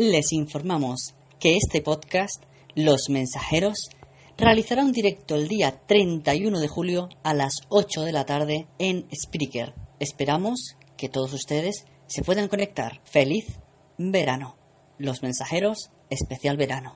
les informamos que este podcast, Los Mensajeros, realizará un directo el día 31 de julio a las 8 de la tarde en Spreaker. Esperamos que todos ustedes se puedan conectar. Feliz verano. Los Mensajeros, especial verano.